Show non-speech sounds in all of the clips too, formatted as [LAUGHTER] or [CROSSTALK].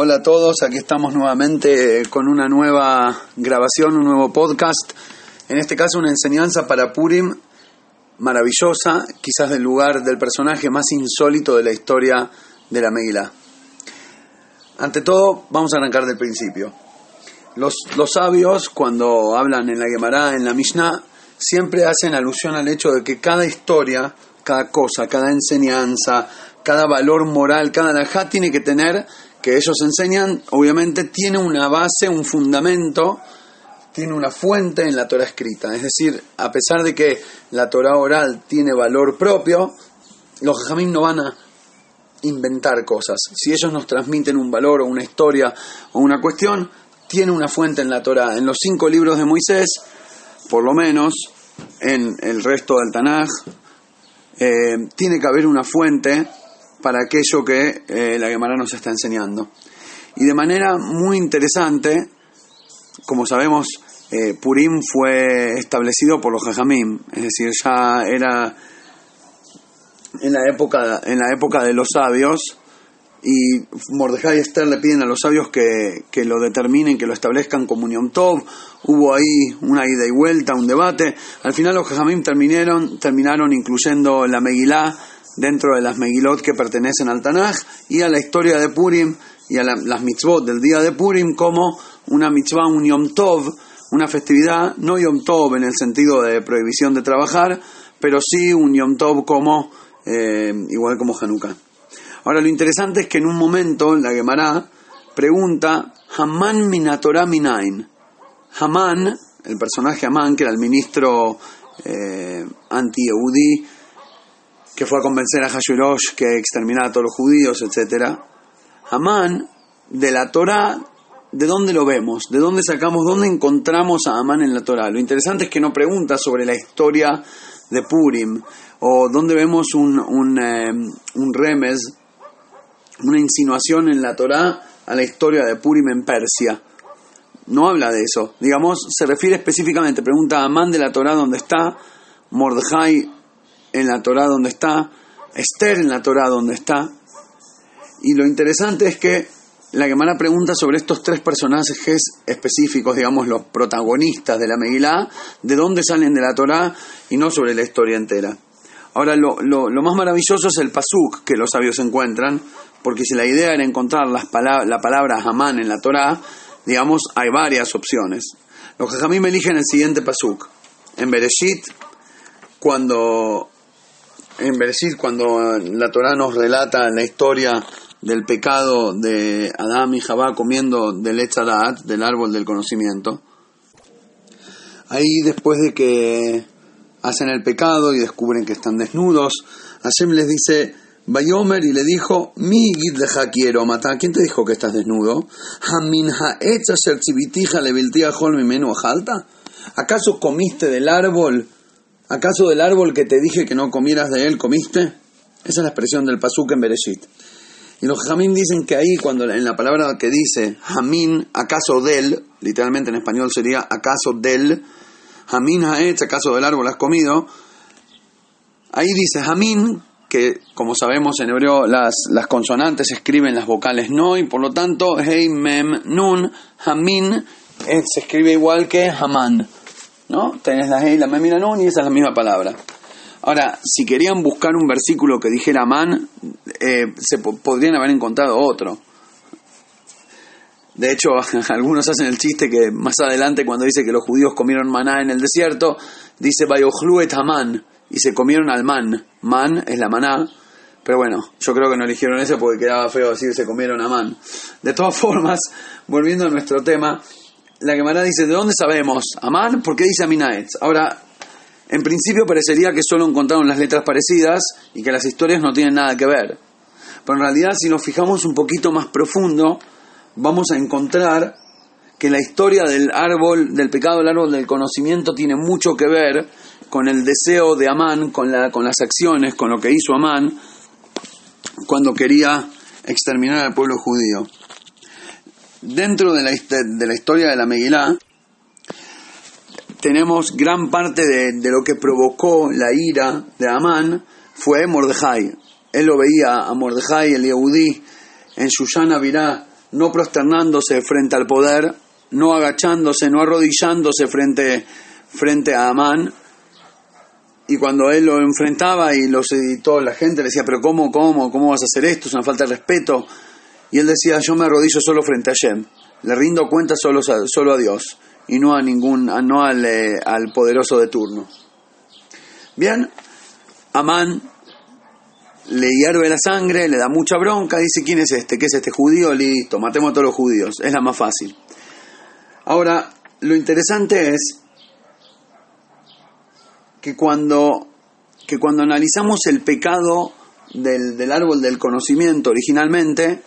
Hola a todos, aquí estamos nuevamente con una nueva grabación, un nuevo podcast. En este caso una enseñanza para Purim maravillosa, quizás del lugar del personaje más insólito de la historia de la Megillah. Ante todo, vamos a arrancar del principio. Los, los sabios, cuando hablan en la Gemara, en la Mishnah, siempre hacen alusión al hecho de que cada historia, cada cosa, cada enseñanza, cada valor moral, cada alajá tiene que tener, que ellos enseñan, obviamente tiene una base, un fundamento, tiene una fuente en la Torah escrita. Es decir, a pesar de que la Torah oral tiene valor propio, los jajamim no van a inventar cosas. Si ellos nos transmiten un valor o una historia o una cuestión, tiene una fuente en la Torah. En los cinco libros de Moisés, por lo menos, en el resto del Tanaj, eh, tiene que haber una fuente para aquello que eh, la Gemara nos está enseñando. Y de manera muy interesante, como sabemos, eh, Purim fue establecido por los Jajamim, es decir, ya era en la época, en la época de los sabios, y Mordejai y Esther le piden a los sabios que, que, lo determinen, que lo establezcan como Unión Tov. Hubo ahí una ida y vuelta, un debate. Al final los Jajamim terminaron, terminaron incluyendo la Megilá dentro de las Megilot que pertenecen al Tanaj y a la historia de Purim y a las mitzvot del día de Purim como una mitzvah, un Yom Tov, una festividad, no Yom Tov en el sentido de prohibición de trabajar, pero sí un Yom Tov como, eh, igual como Hanukkah. Ahora, lo interesante es que en un momento la Gemara pregunta, Haman minatorah minain. Haman, el personaje Haman, que era el ministro eh, anti-Eudí, que fue a convencer a Hashverosh que exterminara a todos los judíos, etc. Haman, de la Torah, ¿de dónde lo vemos? ¿De dónde sacamos? ¿Dónde encontramos a Amán en la Torah? Lo interesante es que no pregunta sobre la historia de Purim, o dónde vemos un, un, eh, un remes, una insinuación en la Torá a la historia de Purim en Persia. No habla de eso. Digamos, se refiere específicamente, pregunta a Amán de la Torá dónde está, Mordejai en la Torá dónde está, Esther en la Torá dónde está. Y lo interesante es que la Gemara pregunta sobre estos tres personajes específicos, digamos, los protagonistas de la Megilá, de dónde salen de la Torá y no sobre la historia entera. Ahora, lo, más maravilloso es el pasuk que los sabios encuentran, porque si la idea era encontrar las la palabra Hamán en la Torá, digamos, hay varias opciones. Los Jajamim eligen el siguiente pasuk. En Bereshit, cuando, en Bereshit, cuando la Torá nos relata la historia del pecado de Adán y Jabá comiendo del Etzadat, del árbol del conocimiento, ahí después de que hacen el pecado y descubren que están desnudos, Hashem les dice, Bayomer y le dijo, mi leja quiero matar. ¿Quién te dijo que estás desnudo? ¿Acaso comiste del árbol? ¿Acaso del árbol que te dije que no comieras de él comiste? Esa es la expresión del pasuk en Bereshit. Y los jamín dicen que ahí, cuando en la palabra que dice jamín, acaso del, literalmente en español sería acaso del, jamín haetz, acaso del árbol has comido, ahí dice jamín, que como sabemos en hebreo las, las consonantes escriben las vocales no y por lo tanto hey, mem, nun, hamin eh, se escribe igual que haman. ¿No? Tenés la hey, la mem y la nun y esa es la misma palabra. Ahora, si querían buscar un versículo que dijera man, eh, se podrían haber encontrado otro. De hecho, [LAUGHS] algunos hacen el chiste que más adelante cuando dice que los judíos comieron maná en el desierto, dice et haman y se comieron al man. Man es la maná, pero bueno, yo creo que no eligieron ese porque quedaba feo decir se comieron a man. De todas formas, volviendo a nuestro tema, la Gemara dice, ¿de dónde sabemos? ¿Amán? ¿Por qué dice Aminaetz? Ahora, en principio parecería que solo encontraron las letras parecidas y que las historias no tienen nada que ver. Pero en realidad, si nos fijamos un poquito más profundo, vamos a encontrar que la historia del árbol, del pecado del árbol del conocimiento tiene mucho que ver con el deseo de Amán, con, la, con las acciones, con lo que hizo Amán cuando quería exterminar al pueblo judío. Dentro de la, de la historia de la Megilá, tenemos gran parte de, de, lo que provocó la ira de Amán fue Mordejai. Él lo veía a Mordejai, el Yehudí, en Shushan Virá, no prosternándose frente al poder, no agachándose, no arrodillándose frente, frente a Amán. Y cuando él lo enfrentaba y, los, toda la gente le decía, pero ¿cómo, cómo, cómo vas a hacer esto? Es una falta de respeto. Y él decía, yo me arrodillo solo frente a Shem. Le rindo cuenta solo, solo a Dios y no a ningún, no al, eh, al poderoso de turno. Bien, Amán le hierve la sangre, le da mucha bronca, dice, ¿quién es este? ¿Qué es este judío? Listo, matemos a todos los judíos, es la más fácil. Ahora, lo interesante es que cuando, que cuando analizamos el pecado del, del árbol del conocimiento originalmente,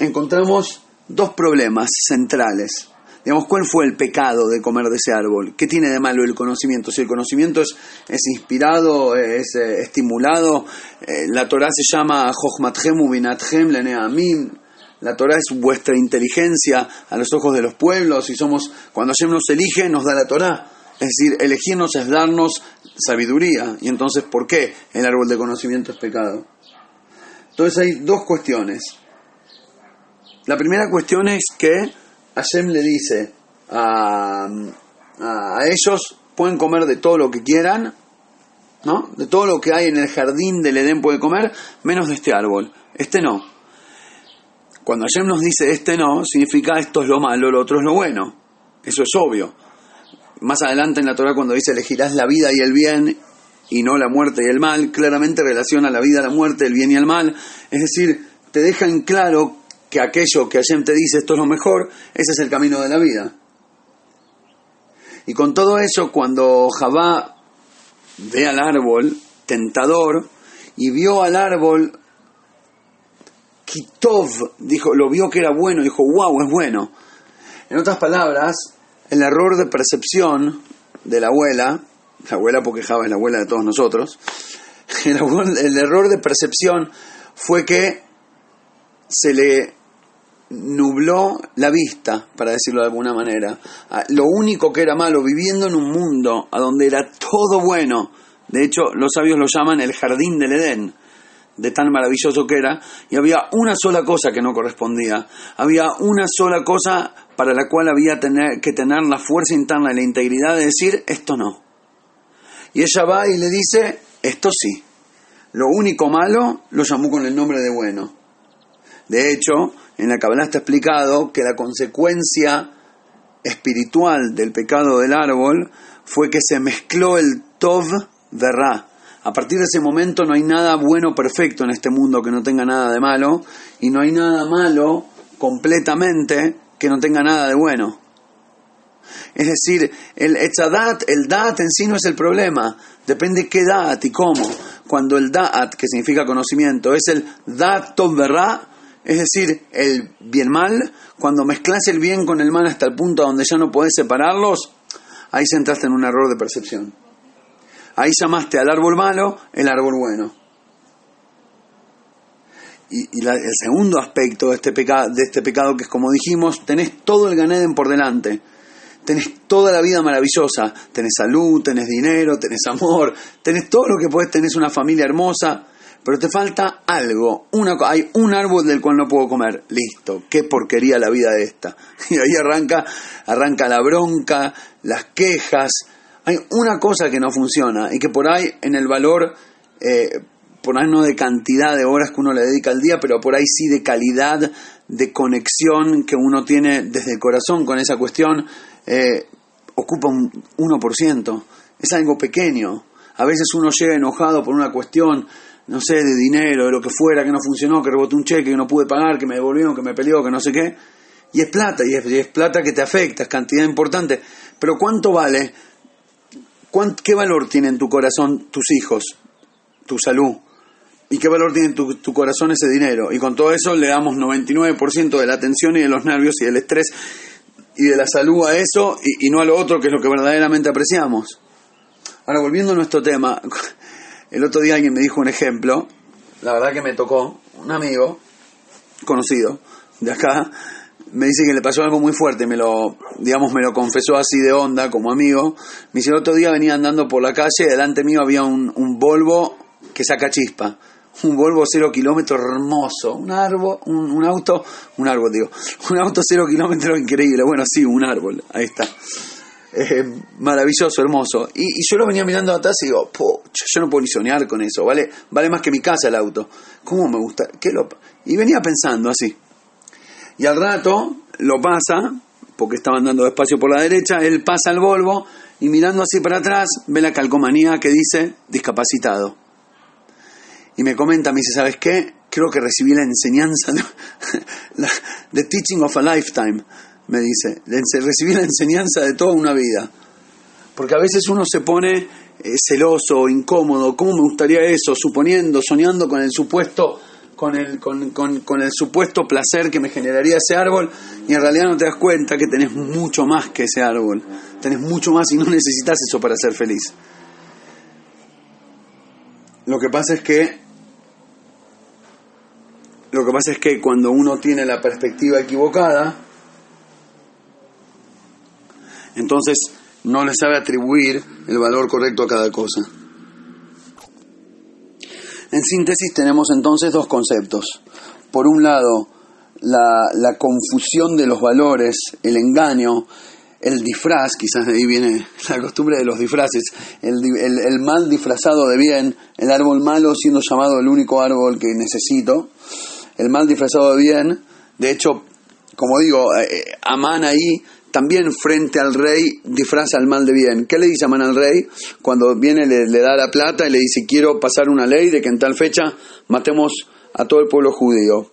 encontramos dos problemas centrales. Digamos, ¿cuál fue el pecado de comer de ese árbol? ¿Qué tiene de malo el conocimiento? Si el conocimiento es, es inspirado, es eh, estimulado, eh, la Torah se llama Jochmatchem Ubinatchem Leneamim, la Torah es vuestra inteligencia a los ojos de los pueblos y somos, cuando Hashem nos elige, nos da la Torah. Es decir, elegirnos es darnos sabiduría. Y entonces, ¿por qué el árbol de conocimiento es pecado? Entonces hay dos cuestiones. La primera cuestión es que Hashem le dice a, a, ellos, pueden comer de todo lo que quieran, ¿no? De todo lo que hay en el jardín del Edén puede comer, menos de este árbol. Este no. Cuando Hashem nos dice este no, significa esto es lo malo, lo otro es lo bueno. Eso es obvio. Más adelante en la Torah cuando dice elegirás la vida y el bien y no la muerte y el mal, claramente relaciona la vida, la muerte, el bien y el mal. Es decir, te deja en claro que aquello que Hashem te dice esto es lo mejor, ese es el camino de la vida. Y con todo eso, cuando Javá ve al árbol tentador y vio al árbol Kitov, dijo, lo vio que era bueno, dijo, wow, es bueno. En otras palabras, el error de percepción de la abuela, la abuela porque Java es la abuela de todos nosotros, [LAUGHS] el, el error de percepción fue que se le nubló la vista, para decirlo de alguna manera. Ah, lo único que era malo, viviendo en un mundo a donde era todo bueno, de hecho los sabios lo llaman el jardín del Edén, de tan maravilloso que era, y había una sola cosa que no correspondía, había una sola cosa para la cual había tener, que tener la fuerza interna y la integridad de decir, esto no. Y ella va y le dice, esto sí. Lo único malo lo llamó con el nombre de bueno. De hecho, en la Kabbalah está explicado que la consecuencia espiritual del pecado del árbol fue que se mezcló el Tov Verra. A partir de ese momento no hay nada bueno perfecto en este mundo que no tenga nada de malo y no hay nada malo completamente que no tenga nada de bueno. Es decir, el etzadat, el dat en sí no es el problema, depende qué dat y cómo. Cuando el dat, que significa conocimiento, es el dat tov verra, es decir, el bien-mal, cuando mezclas el bien con el mal hasta el punto donde ya no podés separarlos, ahí se entraste en un error de percepción. Ahí llamaste al árbol malo el árbol bueno. Y, el segundo aspecto de este, pecado, de este pecado, que es como dijimos, tenés todo el Ganeden por delante. Tenés toda la vida maravillosa. Tenés salud, tenés dinero, tenés amor, tenés todo lo que podés, tenés una familia hermosa pero te falta algo. Una, hay un árbol del cual no puedo comer. Listo, qué porquería la vida de esta. [LAUGHS] Y ahí arranca, arranca la bronca, las quejas. Hay una cosa que no funciona y que por ahí en el valor, eh, por ahí no de cantidad de horas que uno le dedica al día, pero por ahí sí de calidad, de conexión que uno tiene desde el corazón con esa cuestión, eh, ocupa un 1%. Es algo pequeño. A veces uno llega enojado por una cuestión no sé, de dinero, de lo que fuera, que no funcionó, que rebotó un cheque, que no pude pagar, que me devolvieron, que me peleó, que no sé qué. Y es plata, y es, plata que te afecta, es cantidad importante. Pero ¿cuánto vale? ¿Qué valor tiene en tu corazón tus hijos, tu salud? ¿Y qué valor tiene en tu, corazón ese dinero? Y con todo eso le damos 99% de la atención y de los nervios y del estrés y de la salud a eso y, y no a lo otro que es lo que verdaderamente apreciamos. Ahora, volviendo a nuestro tema, el otro día alguien me dijo un ejemplo, la verdad que me tocó, un amigo conocido de acá, me dice que le pasó algo muy fuerte, me lo, digamos, me lo confesó así de onda como amigo. Me dice, el otro día venía andando por la calle, delante mío había un, un Volvo que saca chispa, un Volvo cero kilómetro hermoso, un árbol, un, auto, un árbol digo, [LAUGHS] un auto cero kilómetro increíble, bueno sí, un árbol, ahí está. Eh, maravilloso, hermoso. Y, yo lo venía mirando atrás y digo, yo no puedo ni soñar con eso, vale, vale más que mi casa el auto. ¿Cómo me gusta? ¿Qué. Y venía pensando así. Y al rato lo pasa, porque estaba andando despacio por la derecha, él pasa el Volvo y mirando así para atrás ve la calcomanía que dice discapacitado. Y me comenta, me dice, ¿sabes qué? Creo que recibí la enseñanza, the [LAUGHS] teaching of a lifetime me dice, recibir la enseñanza de toda una vida. Porque a veces uno se pone eh, celoso, incómodo, ¿cómo me gustaría eso? Suponiendo, soñando con el supuesto con el, con, con, el supuesto placer que me generaría ese árbol y en realidad no te das cuenta que tenés mucho más que ese árbol, tenés mucho más y no necesitas eso para ser feliz. Lo que pasa es que lo que pasa es que cuando uno tiene la perspectiva equivocada, entonces no le sabe atribuir el valor correcto a cada cosa. En síntesis tenemos entonces dos conceptos. Por un lado, la, confusión de los valores, el engaño, el disfraz, quizás de ahí viene [LAUGHS] la costumbre de los disfraces, el, el, mal disfrazado de bien, el árbol malo siendo llamado el único árbol que necesito, el mal disfrazado de bien, de hecho, como digo, eh, eh, Amán ahí también frente al rey disfraza el mal de bien. ¿Qué le dice Amán al rey? Cuando viene le, da la plata y le dice quiero pasar una ley de que en tal fecha matemos a todo el pueblo judío.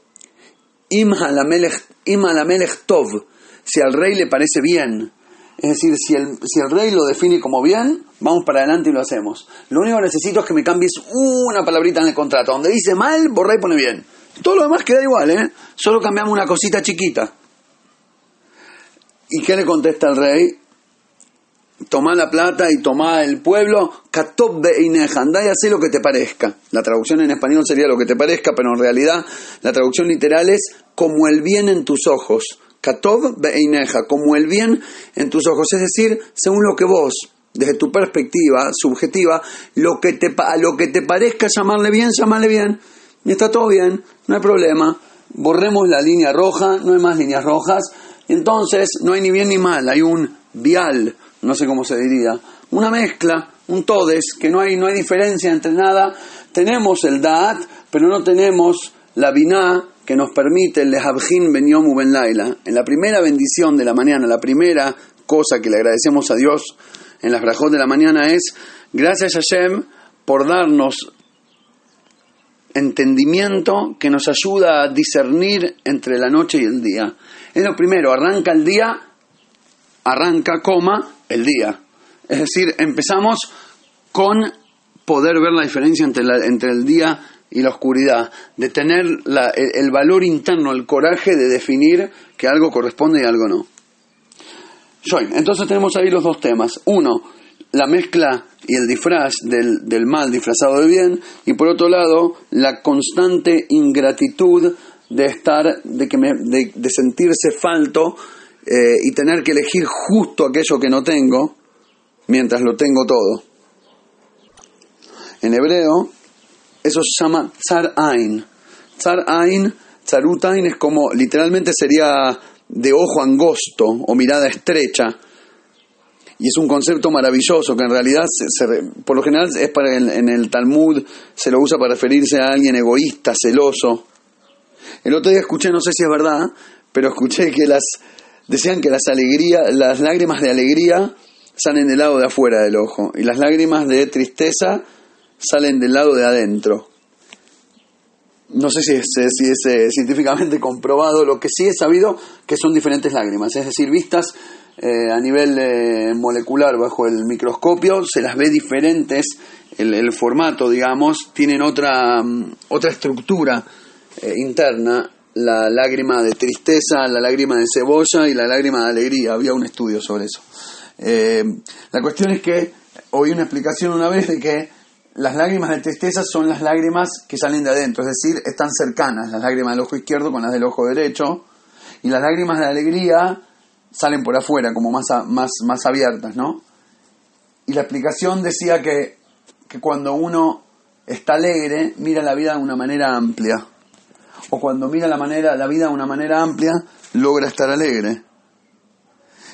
Im alamelech tov, si al rey le parece bien. Es decir, si el, si el rey lo define como bien, vamos para adelante y lo hacemos. Lo único que necesito es que me cambies una palabrita en el contrato. Donde dice mal, borra y pone bien. Todo lo demás queda igual, ¿eh? Solo cambiamos una cosita chiquita. ¿Y qué le contesta el rey? Toma la plata y toma el pueblo, Beineja, andá y haz lo que te parezca. La traducción en español sería lo que te parezca, pero en realidad la traducción literal es como el bien en tus ojos. Katob Beineja, como el bien en tus ojos. Es decir, según lo que vos, desde tu perspectiva subjetiva, lo que te, a lo que te parezca llamarle bien, llamarle bien. Y está todo bien, no hay problema. Borremos la línea roja, no hay más líneas rojas entonces no hay ni bien ni mal, hay un vial, no sé cómo se diría, una mezcla, un todes, que no hay, no hay diferencia entre nada. Tenemos el Da'at, pero no tenemos la Binah que nos permite el Lehabjin Ben Yom Ben Laila. En la primera bendición de la mañana, la primera cosa que le agradecemos a Dios en las brajos de la mañana es gracias a Hashem por darnos entendimiento que nos ayuda a discernir entre la noche y el día. Es lo primero, arranca el día, arranca, coma, el día. Es decir, empezamos con poder ver la diferencia entre, entre el día y la oscuridad, de tener el, valor interno, el coraje de definir que algo corresponde y algo no. Entonces tenemos ahí los dos temas. Uno, la mezcla y el disfraz del, mal disfrazado de bien, y por otro lado, la constante ingratitud de estar, de, que me, de, sentirse falto eh, y tener que elegir justo aquello que no tengo, mientras lo tengo todo. En hebreo, eso se llama Tsar Ain. Tsar Ain, Tzarutain es como, literalmente sería de ojo angosto o mirada estrecha y es un concepto maravilloso que en realidad, por lo general, es para en el Talmud se lo usa para referirse a alguien egoísta, celoso. El otro día escuché, no sé si es verdad, pero escuché que las decían que las alegrías, las lágrimas de alegría salen del lado de afuera del ojo y las lágrimas de tristeza salen del lado de adentro. No sé si es, si es eh, científicamente [LAUGHS] comprobado, lo que sí he sabido que son diferentes lágrimas, es decir, vistas eh, a nivel eh, molecular bajo el microscopio, se las ve diferentes, el, formato, digamos, tienen otra, mm, otra estructura eh, interna, la lágrima de tristeza, la lágrima de cebolla y la lágrima de alegría. Había un estudio sobre eso. la cuestión es que oí una explicación una vez de que las lágrimas de tristeza son las lágrimas que salen de adentro, es decir, están cercanas, las lágrimas del ojo izquierdo con las del ojo derecho, y las lágrimas de alegría salen por afuera, como más, más, más abiertas, ¿no? Y la explicación decía que, que cuando uno está alegre, mira la vida de una manera amplia. O cuando mira la, manera, la vida de una manera amplia, logra estar alegre.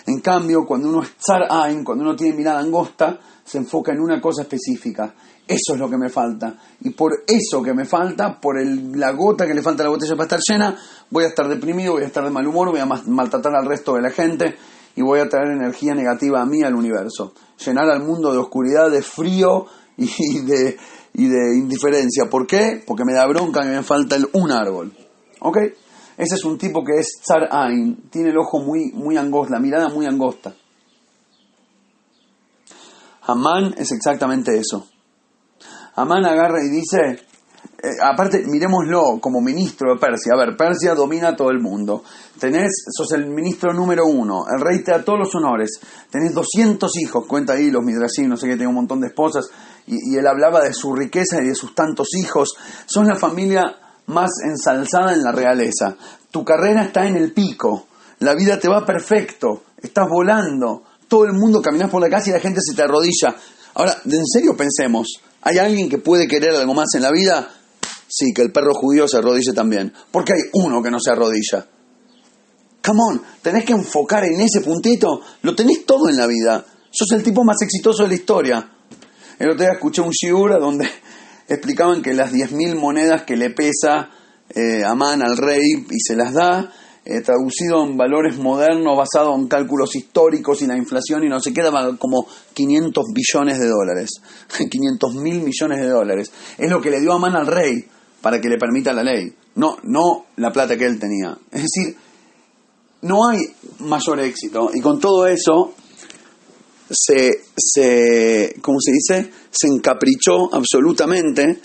En cambio, cuando uno es tsar cuando uno tiene mirada angosta, se enfoca en una cosa específica. Eso es lo que me falta. Y por eso que me falta, por la gota que le falta a la botella para estar llena, voy a estar deprimido, voy a estar de mal humor, voy a maltratar al resto de la gente y voy a traer energía negativa a mí, al universo. Llenar al mundo de oscuridad, de frío y de, y de indiferencia. ¿Por qué? Porque me da bronca que me falta el, un árbol. ¿Ok? Ese es un tipo que es Tsar Ain, tiene el ojo muy, muy angosto, la mirada muy angosta. Amán es exactamente eso. Amán agarra y dice, eh, aparte, miremoslo como ministro de Persia. A ver, Persia domina todo el mundo. Tenés, sos el ministro número uno. El rey te da todos los honores. Tenés 200 hijos. Cuenta ahí los midrashim, no sé qué, tiene un montón de esposas. Y, él hablaba de su riqueza y de sus tantos hijos. Sos la familia más ensalzada en la realeza. Tu carrera está en el pico. La vida te va perfecto. Estás volando. Todo el mundo caminas por la calle y la gente se te arrodilla. Ahora, en serio pensemos, ¿hay alguien que puede querer algo más en la vida? Sí, que el perro judío se arrodille también. Porque hay uno que no se arrodilla. Come on, tenés que enfocar en ese puntito. Lo tenés todo en la vida. Sos el tipo más exitoso de la historia. El otro día escuché un shiur donde [LAUGHS] explicaban que las 10.000 monedas que le pesa eh, Amán al rey y se las da, eh, traducido en valores modernos basado en cálculos históricos y la inflación y no sé qué, daba como 500 billones de dólares, [LAUGHS] 500 mil millones de dólares. Es lo que le dio Amán al rey para que le permita la ley, no, no la plata que él tenía. Es decir, no hay mayor éxito y con todo eso se, se, ¿cómo se dice? Se encaprichó absolutamente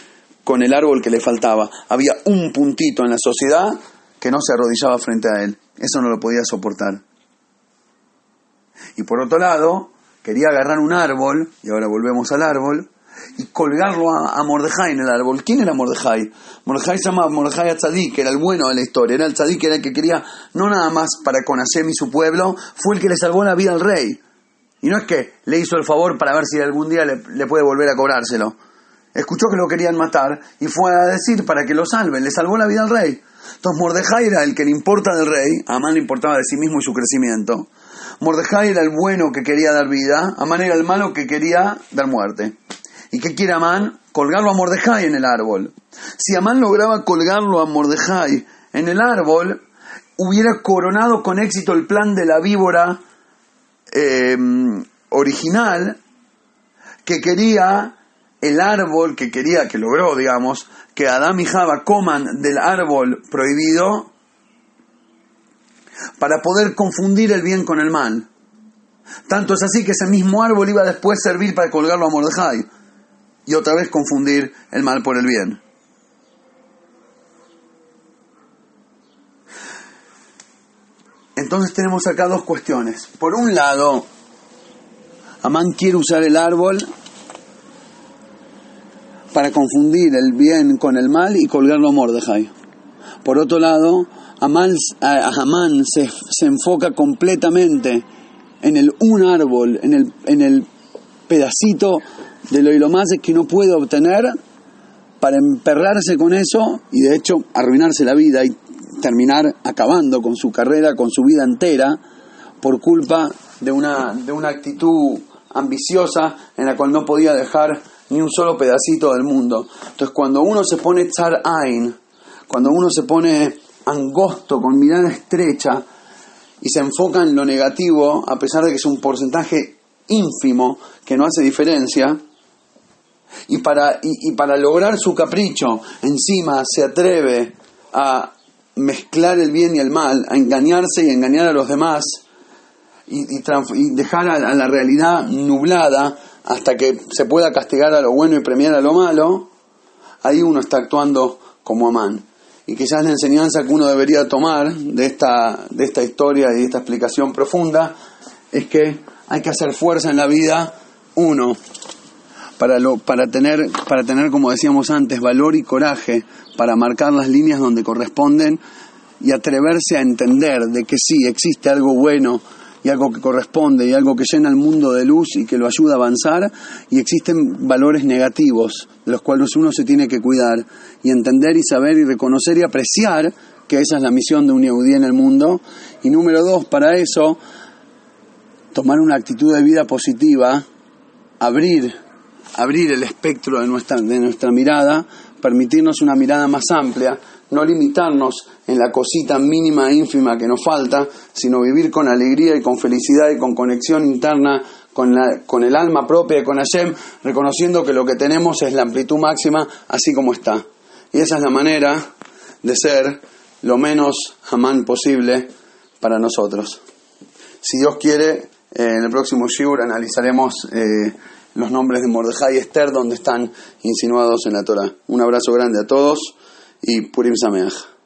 con el árbol que le faltaba. Había un puntito en la sociedad que no se arrodillaba frente a él. Eso no lo podía soportar. Y por otro lado, quería agarrar un árbol, y ahora volvemos al árbol, y colgarlo a, a Mordejai en el árbol. ¿Quién era Mordejai? Mordejai se llamaba Mordejai Atzadik, era el bueno de la historia, era el Tzadik, era el que quería, no nada más para con y su pueblo, fue el que le salvó la vida al rey. Y no es que le hizo el favor para ver si algún día le, puede volver a cobrárselo. Escuchó que lo querían matar y fue a decir para que lo salven. Le salvó la vida al rey. Entonces Mordejai era el que le importa del rey. A Amán le importaba de sí mismo y su crecimiento. Mordejai era el bueno que quería dar vida. Amán era el malo que quería dar muerte. ¿Y qué quiere Amán? Colgarlo a Mordejai en el árbol. Si Amán lograba colgarlo a Mordejai en el árbol, hubiera coronado con éxito el plan de la víbora Em, original que quería el árbol, que quería, que logró, digamos, que Adán y Java coman del árbol prohibido para poder confundir el bien con el mal. Tanto es así que ese mismo árbol iba después a servir para colgarlo a Mordejai y otra vez confundir el mal por el bien. Entonces tenemos acá dos cuestiones. Por un lado, Amán quiere usar el árbol para confundir el bien con el mal y colgarlo a Mordejai. Por otro lado, Amán, se, se, enfoca completamente en el un árbol, en el, en el pedacito de lo más que no puede obtener para emperrarse con eso y de hecho arruinarse la vida y terminar acabando con su carrera, con su vida entera, por culpa de una, de una actitud ambiciosa en la cual no podía dejar ni un solo pedacito del mundo. Entonces cuando uno se pone tsar ain, cuando uno se pone angosto, con mirada estrecha, y se enfoca en lo negativo, a pesar de que es un porcentaje ínfimo que no hace diferencia, y para, y para lograr su capricho, encima se atreve a mezclar el bien y el mal, a engañarse y engañar a los demás y, dejar a, la realidad nublada hasta que se pueda castigar a lo bueno y premiar a lo malo, ahí uno está actuando como Amán. Y quizás la enseñanza que uno debería tomar de esta, de esta historia y de esta explicación profunda es que hay que hacer fuerza en la vida, uno, para, lo, para, tener, para tener, como decíamos antes, valor y coraje para marcar las líneas donde corresponden y atreverse a entender de que sí, existe algo bueno y algo que corresponde y algo que llena el mundo de luz y que lo ayuda a avanzar y existen valores negativos de los cuales uno se tiene que cuidar y entender y saber y reconocer y apreciar que esa es la misión de un Yehudí en el mundo. Y número dos, para eso, tomar una actitud de vida positiva, abrir, abrir el espectro de nuestra, de nuestra mirada, permitirnos una mirada más amplia, no limitarnos en la cosita mínima e ínfima que nos falta, sino vivir con alegría y con felicidad y con conexión interna con, la, con el alma propia y con Hashem, reconociendo que lo que tenemos es la amplitud máxima así como está. Y esa es la manera de ser lo menos jamán posible para nosotros. Si Dios quiere, eh, en el próximo Shiur analizaremos eh, los nombres de Mordejai y Esther donde están insinuados en la Torah. Un abrazo grande a todos y Purim Sameach.